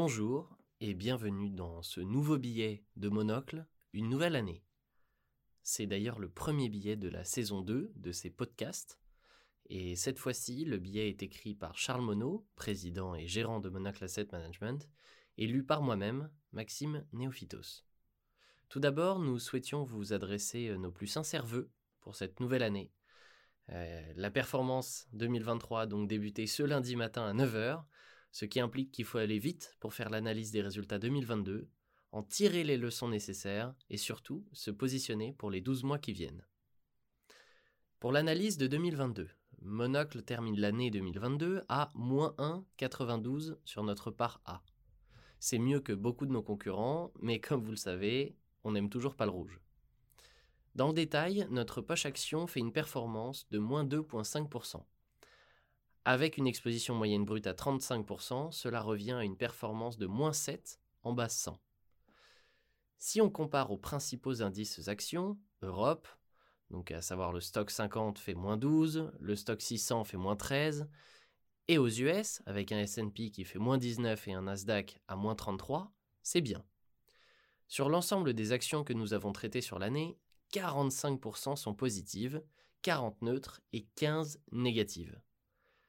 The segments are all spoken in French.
Bonjour et bienvenue dans ce nouveau billet de Monocle, une nouvelle année. C'est d'ailleurs le premier billet de la saison 2 de ces podcasts. Et cette fois-ci, le billet est écrit par Charles Monod, président et gérant de Monocle Asset Management, et lu par moi-même, Maxime Néophytos. Tout d'abord, nous souhaitions vous adresser nos plus sincères vœux pour cette nouvelle année. Euh, la performance 2023 a donc débuté ce lundi matin à 9h, ce qui implique qu'il faut aller vite pour faire l'analyse des résultats 2022, en tirer les leçons nécessaires et surtout se positionner pour les 12 mois qui viennent. Pour l'analyse de 2022, Monocle termine l'année 2022 à moins 1,92 sur notre part A. C'est mieux que beaucoup de nos concurrents, mais comme vous le savez, on n'aime toujours pas le rouge. Dans le détail, notre poche action fait une performance de moins 2,5%. Avec une exposition moyenne brute à 35%, cela revient à une performance de moins 7 en base 100. Si on compare aux principaux indices actions, Europe, donc à savoir le stock 50 fait moins 12, le stock 600 fait moins 13, et aux US, avec un SP qui fait moins 19 et un Nasdaq à moins 33, c'est bien. Sur l'ensemble des actions que nous avons traitées sur l'année, 45% sont positives, 40 neutres et 15 négatives.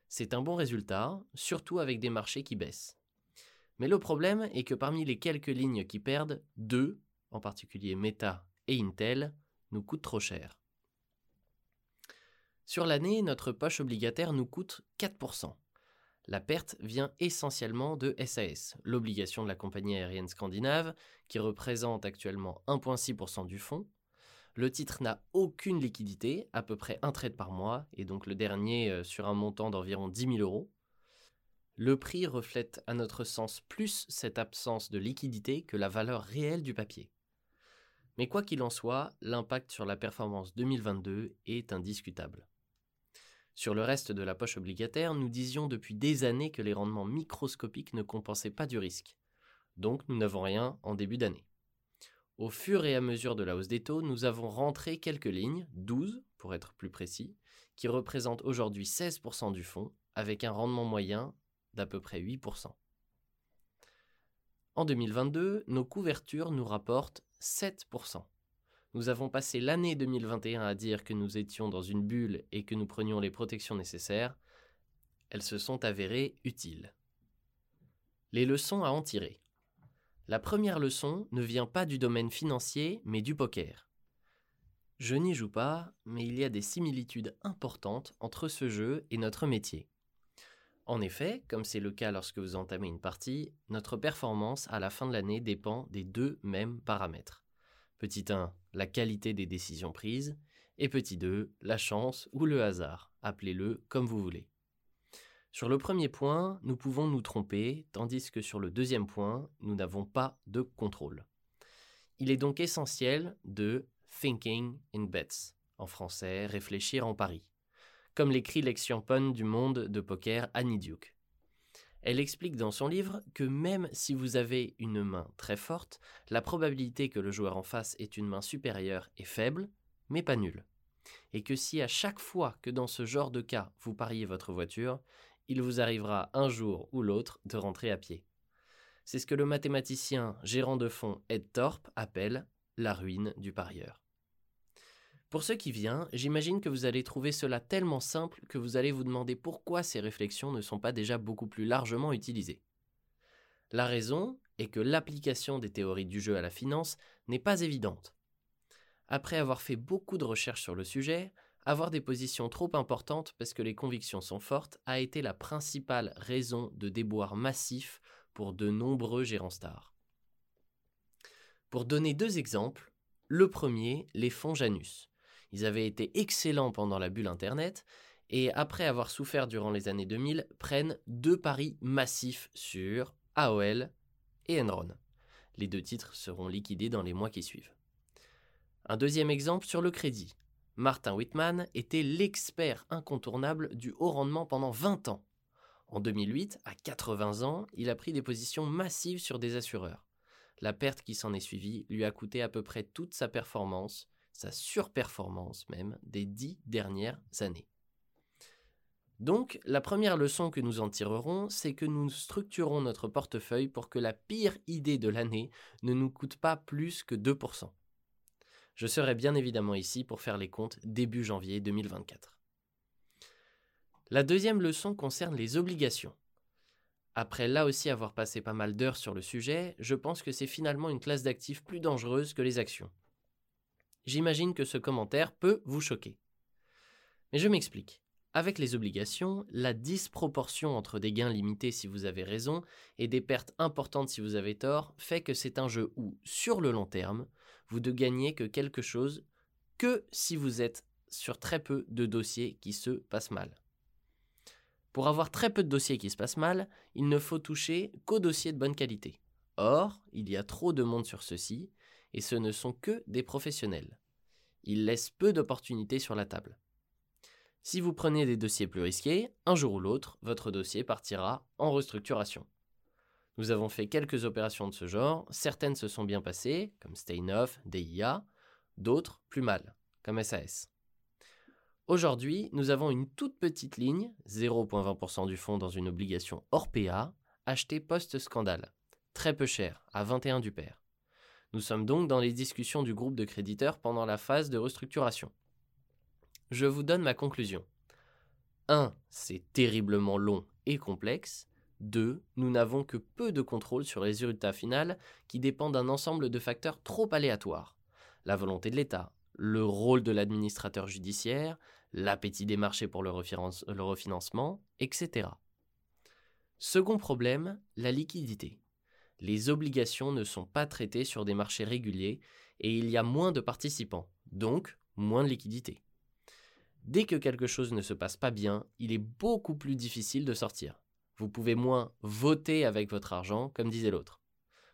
C'est un bon résultat, surtout avec des marchés qui baissent. Mais le problème est que parmi les quelques lignes qui perdent, deux, en particulier Meta et Intel, nous coûtent trop cher. Sur l'année, notre poche obligataire nous coûte 4%. La perte vient essentiellement de SAS, l'obligation de la compagnie aérienne scandinave, qui représente actuellement 1,6% du fonds. Le titre n'a aucune liquidité, à peu près un trade par mois, et donc le dernier euh, sur un montant d'environ 10 000 euros. Le prix reflète à notre sens plus cette absence de liquidité que la valeur réelle du papier. Mais quoi qu'il en soit, l'impact sur la performance 2022 est indiscutable. Sur le reste de la poche obligataire, nous disions depuis des années que les rendements microscopiques ne compensaient pas du risque. Donc nous n'avons rien en début d'année. Au fur et à mesure de la hausse des taux, nous avons rentré quelques lignes, 12 pour être plus précis, qui représentent aujourd'hui 16% du fonds, avec un rendement moyen d'à peu près 8%. En 2022, nos couvertures nous rapportent 7%. Nous avons passé l'année 2021 à dire que nous étions dans une bulle et que nous prenions les protections nécessaires. Elles se sont avérées utiles. Les leçons à en tirer. La première leçon ne vient pas du domaine financier, mais du poker. Je n'y joue pas, mais il y a des similitudes importantes entre ce jeu et notre métier. En effet, comme c'est le cas lorsque vous entamez une partie, notre performance à la fin de l'année dépend des deux mêmes paramètres. Petit 1, la qualité des décisions prises, et petit 2, la chance ou le hasard, appelez-le comme vous voulez. Sur le premier point, nous pouvons nous tromper, tandis que sur le deuxième point, nous n'avons pas de contrôle. Il est donc essentiel de thinking in bets, en français réfléchir en pari, comme l'écrit l'ex-championne du monde de poker Annie Duke. Elle explique dans son livre que même si vous avez une main très forte, la probabilité que le joueur en face ait une main supérieure est faible, mais pas nulle. Et que si à chaque fois que dans ce genre de cas vous pariez votre voiture, il vous arrivera un jour ou l'autre de rentrer à pied. C'est ce que le mathématicien gérant de fonds Ed Thorpe appelle la ruine du parieur. Pour ceux qui viennent, j'imagine que vous allez trouver cela tellement simple que vous allez vous demander pourquoi ces réflexions ne sont pas déjà beaucoup plus largement utilisées. La raison est que l'application des théories du jeu à la finance n'est pas évidente. Après avoir fait beaucoup de recherches sur le sujet, avoir des positions trop importantes parce que les convictions sont fortes a été la principale raison de déboire massif pour de nombreux gérants stars. Pour donner deux exemples, le premier, les fonds Janus. Ils avaient été excellents pendant la bulle Internet et après avoir souffert durant les années 2000, prennent deux paris massifs sur AOL et Enron. Les deux titres seront liquidés dans les mois qui suivent. Un deuxième exemple sur le crédit. Martin Whitman était l'expert incontournable du haut rendement pendant 20 ans. En 2008, à 80 ans, il a pris des positions massives sur des assureurs. La perte qui s'en est suivie lui a coûté à peu près toute sa performance, sa surperformance même, des dix dernières années. Donc, la première leçon que nous en tirerons, c'est que nous structurons notre portefeuille pour que la pire idée de l'année ne nous coûte pas plus que 2%. Je serai bien évidemment ici pour faire les comptes début janvier 2024. La deuxième leçon concerne les obligations. Après là aussi avoir passé pas mal d'heures sur le sujet, je pense que c'est finalement une classe d'actifs plus dangereuse que les actions. J'imagine que ce commentaire peut vous choquer. Mais je m'explique. Avec les obligations, la disproportion entre des gains limités si vous avez raison et des pertes importantes si vous avez tort fait que c'est un jeu où, sur le long terme, vous ne gagnez que quelque chose que si vous êtes sur très peu de dossiers qui se passent mal. Pour avoir très peu de dossiers qui se passent mal, il ne faut toucher qu'aux dossiers de bonne qualité. Or, il y a trop de monde sur ceux-ci, et ce ne sont que des professionnels. Ils laissent peu d'opportunités sur la table. Si vous prenez des dossiers plus risqués, un jour ou l'autre, votre dossier partira en restructuration. Nous avons fait quelques opérations de ce genre, certaines se sont bien passées, comme Staynoff, DIA, d'autres plus mal, comme SAS. Aujourd'hui, nous avons une toute petite ligne, 0,20% du fonds dans une obligation hors PA, achetée post-scandale, très peu cher, à 21 du pair. Nous sommes donc dans les discussions du groupe de créditeurs pendant la phase de restructuration. Je vous donne ma conclusion. 1. C'est terriblement long et complexe. 2. Nous n'avons que peu de contrôle sur les résultats finaux qui dépendent d'un ensemble de facteurs trop aléatoires. La volonté de l'État, le rôle de l'administrateur judiciaire, l'appétit des marchés pour le, le refinancement, etc. Second problème, la liquidité. Les obligations ne sont pas traitées sur des marchés réguliers et il y a moins de participants, donc moins de liquidité. Dès que quelque chose ne se passe pas bien, il est beaucoup plus difficile de sortir. Vous pouvez moins voter avec votre argent, comme disait l'autre.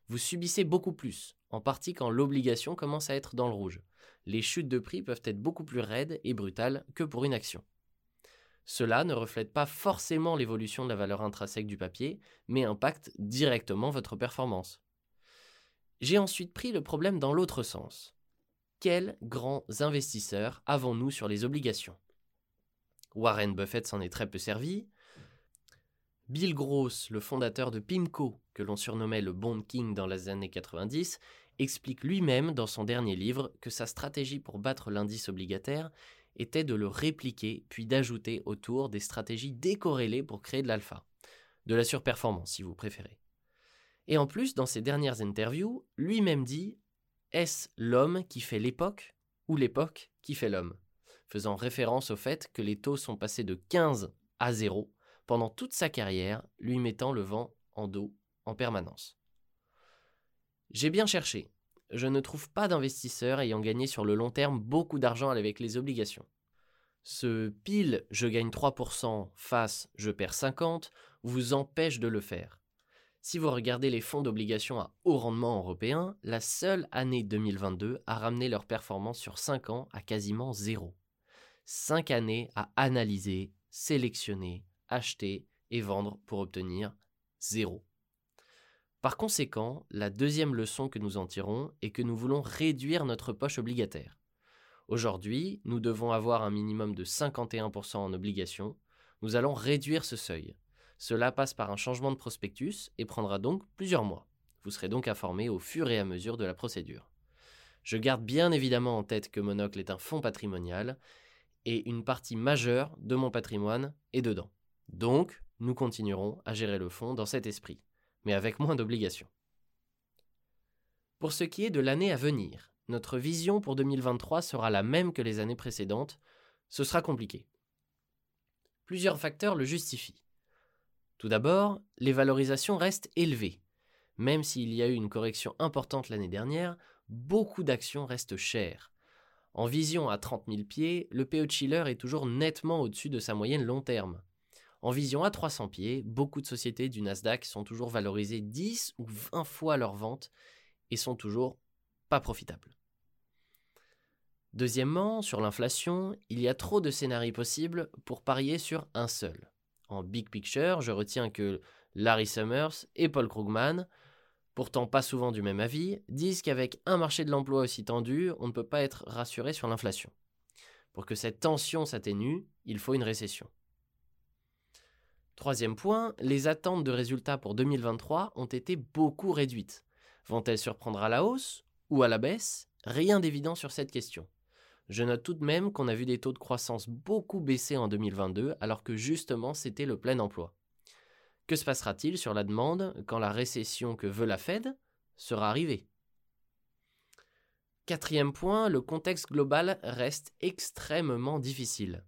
Vous subissez beaucoup plus, en partie quand l'obligation commence à être dans le rouge. Les chutes de prix peuvent être beaucoup plus raides et brutales que pour une action. Cela ne reflète pas forcément l'évolution de la valeur intrinsèque du papier, mais impacte directement votre performance. J'ai ensuite pris le problème dans l'autre sens. Quels grands investisseurs avons-nous sur les obligations? Warren Buffett s'en est très peu servi. Bill Gross, le fondateur de PIMCO, que l'on surnommait le Bond King dans les années 90, explique lui-même dans son dernier livre que sa stratégie pour battre l'indice obligataire était de le répliquer puis d'ajouter autour des stratégies décorrélées pour créer de l'alpha, de la surperformance si vous préférez. Et en plus, dans ses dernières interviews, lui-même dit Est-ce l'homme qui fait l'époque ou l'époque qui fait l'homme? Faisant référence au fait que les taux sont passés de 15 à 0 pendant toute sa carrière, lui mettant le vent en dos en permanence. J'ai bien cherché. Je ne trouve pas d'investisseurs ayant gagné sur le long terme beaucoup d'argent avec les obligations. Ce pile je gagne 3% face je perds 50 vous empêche de le faire. Si vous regardez les fonds d'obligations à haut rendement européen, la seule année 2022 a ramené leur performance sur 5 ans à quasiment zéro. 5 années à analyser, sélectionner, acheter et vendre pour obtenir zéro. Par conséquent, la deuxième leçon que nous en tirons est que nous voulons réduire notre poche obligataire. Aujourd'hui, nous devons avoir un minimum de 51% en obligations. Nous allons réduire ce seuil. Cela passe par un changement de prospectus et prendra donc plusieurs mois. Vous serez donc informé au fur et à mesure de la procédure. Je garde bien évidemment en tête que Monocle est un fonds patrimonial et une partie majeure de mon patrimoine est dedans. Donc, nous continuerons à gérer le fonds dans cet esprit, mais avec moins d'obligations. Pour ce qui est de l'année à venir, notre vision pour 2023 sera la même que les années précédentes, ce sera compliqué. Plusieurs facteurs le justifient. Tout d'abord, les valorisations restent élevées. Même s'il y a eu une correction importante l'année dernière, beaucoup d'actions restent chères. En vision à 30 000 pieds, le PE Chiller est toujours nettement au-dessus de sa moyenne long terme. En vision à 300 pieds, beaucoup de sociétés du Nasdaq sont toujours valorisées 10 ou 20 fois leur vente et sont toujours pas profitables. Deuxièmement, sur l'inflation, il y a trop de scénarios possibles pour parier sur un seul. En big picture, je retiens que Larry Summers et Paul Krugman pourtant pas souvent du même avis, disent qu'avec un marché de l'emploi aussi tendu, on ne peut pas être rassuré sur l'inflation. Pour que cette tension s'atténue, il faut une récession. Troisième point, les attentes de résultats pour 2023 ont été beaucoup réduites. Vont-elles surprendre à la hausse ou à la baisse? Rien d'évident sur cette question. Je note tout de même qu'on a vu des taux de croissance beaucoup baisser en 2022 alors que justement c'était le plein emploi. Que se passera-t-il sur la demande quand la récession que veut la Fed sera arrivée? Quatrième point, le contexte global reste extrêmement difficile.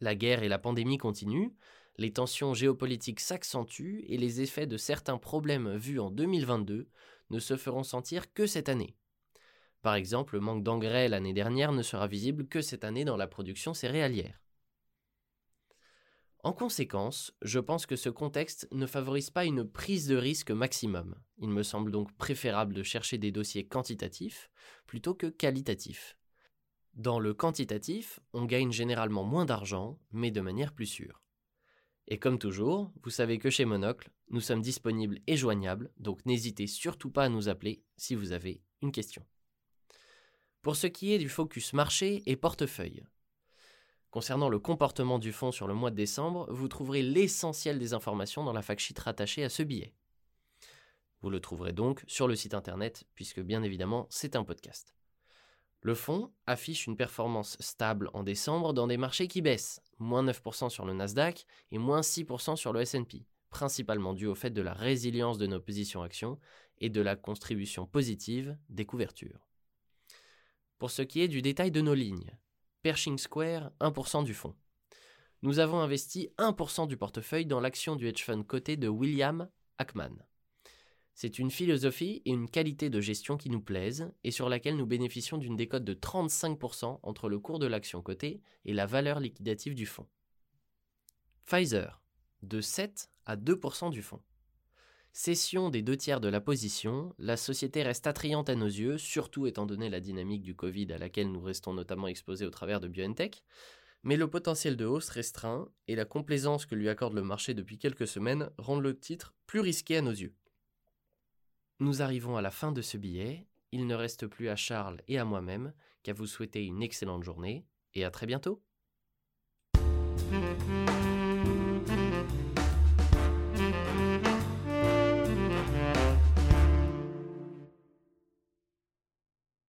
La guerre et la pandémie continuent, les tensions géopolitiques s'accentuent et les effets de certains problèmes vus en 2022 ne se feront sentir que cette année. Par exemple, le manque d'engrais l'année dernière ne sera visible que cette année dans la production céréalière. En conséquence, je pense que ce contexte ne favorise pas une prise de risque maximum. Il me semble donc préférable de chercher des dossiers quantitatifs plutôt que qualitatifs. Dans le quantitatif, on gagne généralement moins d'argent, mais de manière plus sûre. Et comme toujours, vous savez que chez Monocle, nous sommes disponibles et joignables, donc n'hésitez surtout pas à nous appeler si vous avez une question. Pour ce qui est du focus marché et portefeuille, Concernant le comportement du fonds sur le mois de décembre, vous trouverez l'essentiel des informations dans la fact sheet rattachée à ce billet. Vous le trouverez donc sur le site internet, puisque bien évidemment c'est un podcast. Le fonds affiche une performance stable en décembre dans des marchés qui baissent, moins 9% sur le Nasdaq et moins 6% sur le SP, principalement dû au fait de la résilience de nos positions actions et de la contribution positive des couvertures. Pour ce qui est du détail de nos lignes, Pershing Square 1% du fonds. Nous avons investi 1% du portefeuille dans l'action du hedge fund coté de William Ackman. C'est une philosophie et une qualité de gestion qui nous plaisent et sur laquelle nous bénéficions d'une décote de 35% entre le cours de l'action cotée et la valeur liquidative du fonds. Pfizer, de 7 à 2% du fonds. Cession des deux tiers de la position, la société reste attrayante à nos yeux, surtout étant donné la dynamique du Covid à laquelle nous restons notamment exposés au travers de BioNTech, mais le potentiel de hausse restreint et la complaisance que lui accorde le marché depuis quelques semaines rendent le titre plus risqué à nos yeux. Nous arrivons à la fin de ce billet, il ne reste plus à Charles et à moi-même qu'à vous souhaiter une excellente journée et à très bientôt